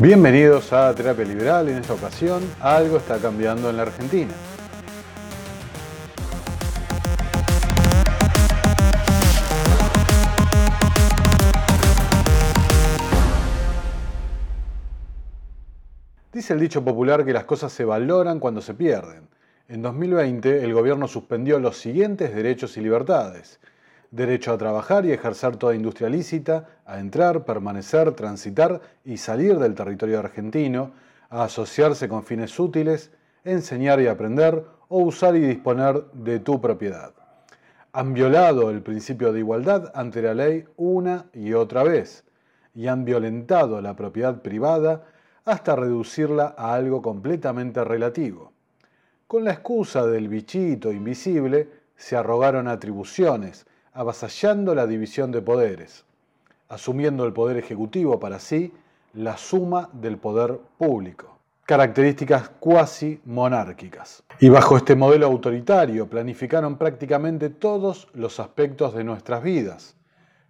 Bienvenidos a Terapia Liberal. En esta ocasión, algo está cambiando en la Argentina. Dice el dicho popular que las cosas se valoran cuando se pierden. En 2020, el gobierno suspendió los siguientes derechos y libertades derecho a trabajar y ejercer toda industria lícita, a entrar, permanecer, transitar y salir del territorio argentino, a asociarse con fines útiles, enseñar y aprender o usar y disponer de tu propiedad. Han violado el principio de igualdad ante la ley una y otra vez y han violentado la propiedad privada hasta reducirla a algo completamente relativo. Con la excusa del bichito invisible, se arrogaron atribuciones, avasallando la división de poderes, asumiendo el poder ejecutivo para sí la suma del poder público, características cuasi monárquicas. Y bajo este modelo autoritario planificaron prácticamente todos los aspectos de nuestras vidas,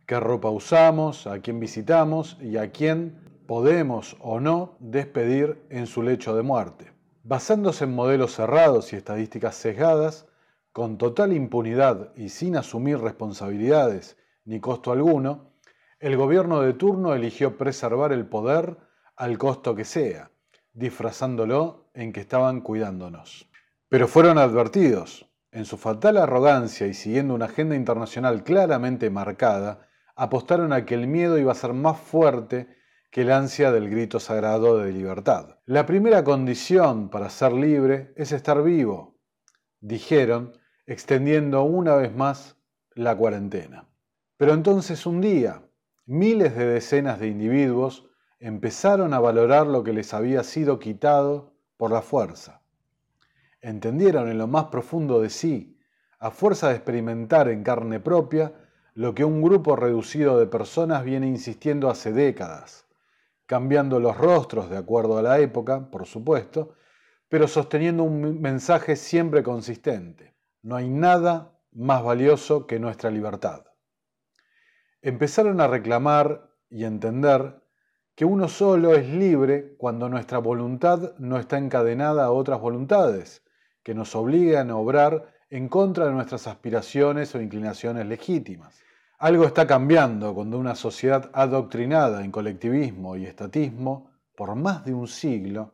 qué ropa usamos, a quién visitamos y a quién podemos o no despedir en su lecho de muerte. Basándose en modelos cerrados y estadísticas sesgadas, con total impunidad y sin asumir responsabilidades ni costo alguno, el gobierno de turno eligió preservar el poder al costo que sea, disfrazándolo en que estaban cuidándonos. Pero fueron advertidos, en su fatal arrogancia y siguiendo una agenda internacional claramente marcada, apostaron a que el miedo iba a ser más fuerte que el ansia del grito sagrado de libertad. La primera condición para ser libre es estar vivo, dijeron, extendiendo una vez más la cuarentena. Pero entonces un día, miles de decenas de individuos empezaron a valorar lo que les había sido quitado por la fuerza. Entendieron en lo más profundo de sí, a fuerza de experimentar en carne propia, lo que un grupo reducido de personas viene insistiendo hace décadas, cambiando los rostros de acuerdo a la época, por supuesto, pero sosteniendo un mensaje siempre consistente. No hay nada más valioso que nuestra libertad. Empezaron a reclamar y entender que uno solo es libre cuando nuestra voluntad no está encadenada a otras voluntades que nos obligan a obrar en contra de nuestras aspiraciones o inclinaciones legítimas. Algo está cambiando cuando una sociedad adoctrinada en colectivismo y estatismo por más de un siglo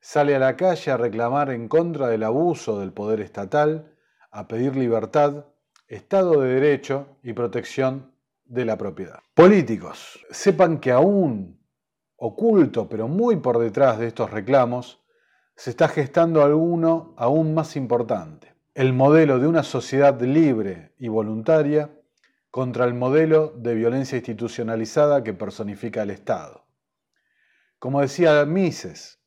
sale a la calle a reclamar en contra del abuso del poder estatal, a pedir libertad, Estado de Derecho y protección de la propiedad. Políticos, sepan que aún oculto, pero muy por detrás de estos reclamos, se está gestando alguno aún más importante, el modelo de una sociedad libre y voluntaria contra el modelo de violencia institucionalizada que personifica el Estado. Como decía Mises,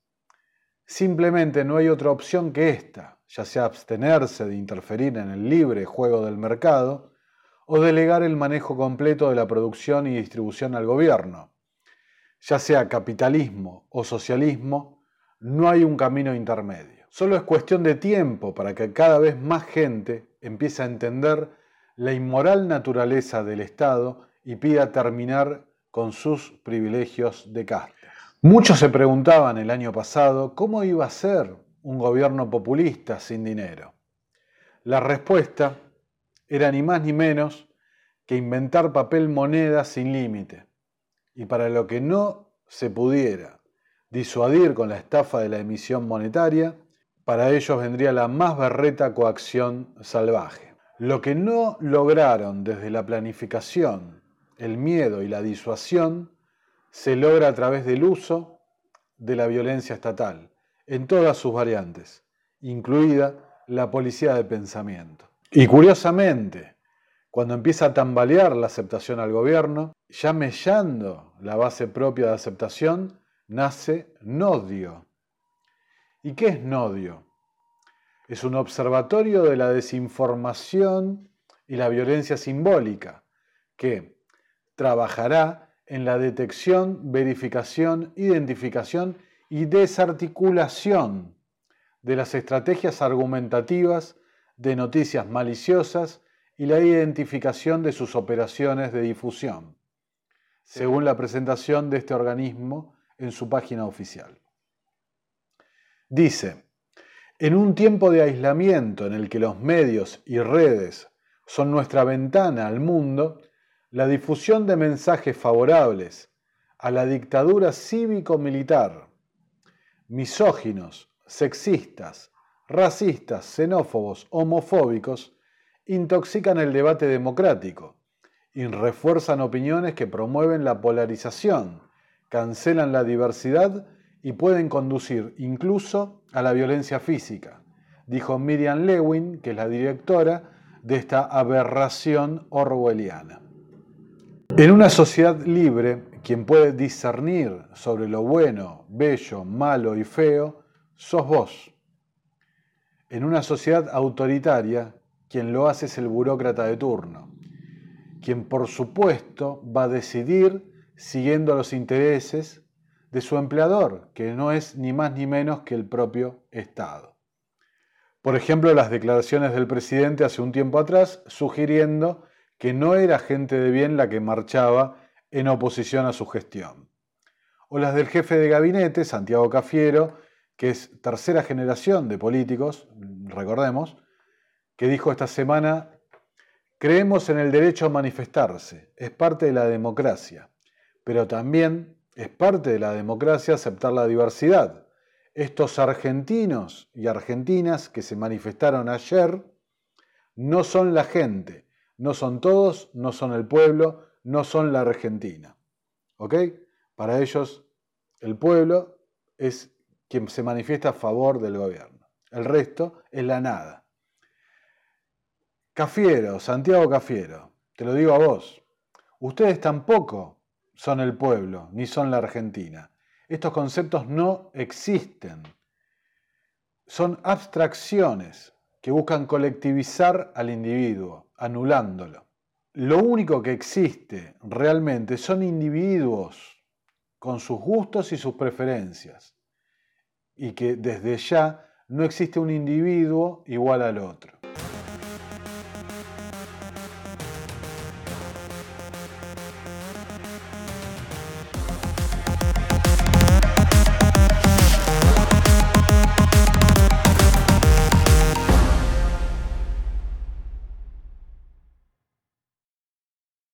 Simplemente no hay otra opción que esta, ya sea abstenerse de interferir en el libre juego del mercado o delegar el manejo completo de la producción y distribución al gobierno. Ya sea capitalismo o socialismo, no hay un camino intermedio. Solo es cuestión de tiempo para que cada vez más gente empiece a entender la inmoral naturaleza del Estado y pida terminar con sus privilegios de casta. Muchos se preguntaban el año pasado cómo iba a ser un gobierno populista sin dinero. La respuesta era ni más ni menos que inventar papel moneda sin límite. Y para lo que no se pudiera disuadir con la estafa de la emisión monetaria, para ellos vendría la más berreta coacción salvaje. Lo que no lograron desde la planificación, el miedo y la disuasión, se logra a través del uso de la violencia estatal, en todas sus variantes, incluida la policía de pensamiento. Y curiosamente, cuando empieza a tambalear la aceptación al gobierno, ya mellando la base propia de aceptación, nace Nodio. ¿Y qué es Nodio? Es un observatorio de la desinformación y la violencia simbólica que trabajará en la detección, verificación, identificación y desarticulación de las estrategias argumentativas de noticias maliciosas y la identificación de sus operaciones de difusión. Según la presentación de este organismo, en su página oficial. Dice, en un tiempo de aislamiento en el que los medios y redes son nuestra ventana al mundo, la difusión de mensajes favorables a la dictadura cívico-militar, misóginos, sexistas, racistas, xenófobos, homofóbicos, intoxican el debate democrático y refuerzan opiniones que promueven la polarización, cancelan la diversidad y pueden conducir incluso a la violencia física, dijo Miriam Lewin, que es la directora de esta aberración orwelliana. En una sociedad libre, quien puede discernir sobre lo bueno, bello, malo y feo, sos vos. En una sociedad autoritaria, quien lo hace es el burócrata de turno, quien por supuesto va a decidir siguiendo los intereses de su empleador, que no es ni más ni menos que el propio Estado. Por ejemplo, las declaraciones del presidente hace un tiempo atrás sugiriendo que no era gente de bien la que marchaba en oposición a su gestión. O las del jefe de gabinete, Santiago Cafiero, que es tercera generación de políticos, recordemos, que dijo esta semana, creemos en el derecho a manifestarse, es parte de la democracia, pero también es parte de la democracia aceptar la diversidad. Estos argentinos y argentinas que se manifestaron ayer no son la gente, no son todos, no son el pueblo, no son la Argentina. ¿Ok? Para ellos el pueblo es quien se manifiesta a favor del gobierno. El resto es la nada. Cafiero, Santiago Cafiero, te lo digo a vos, ustedes tampoco son el pueblo, ni son la Argentina. Estos conceptos no existen. Son abstracciones que buscan colectivizar al individuo, anulándolo. Lo único que existe realmente son individuos con sus gustos y sus preferencias y que desde ya no existe un individuo igual al otro.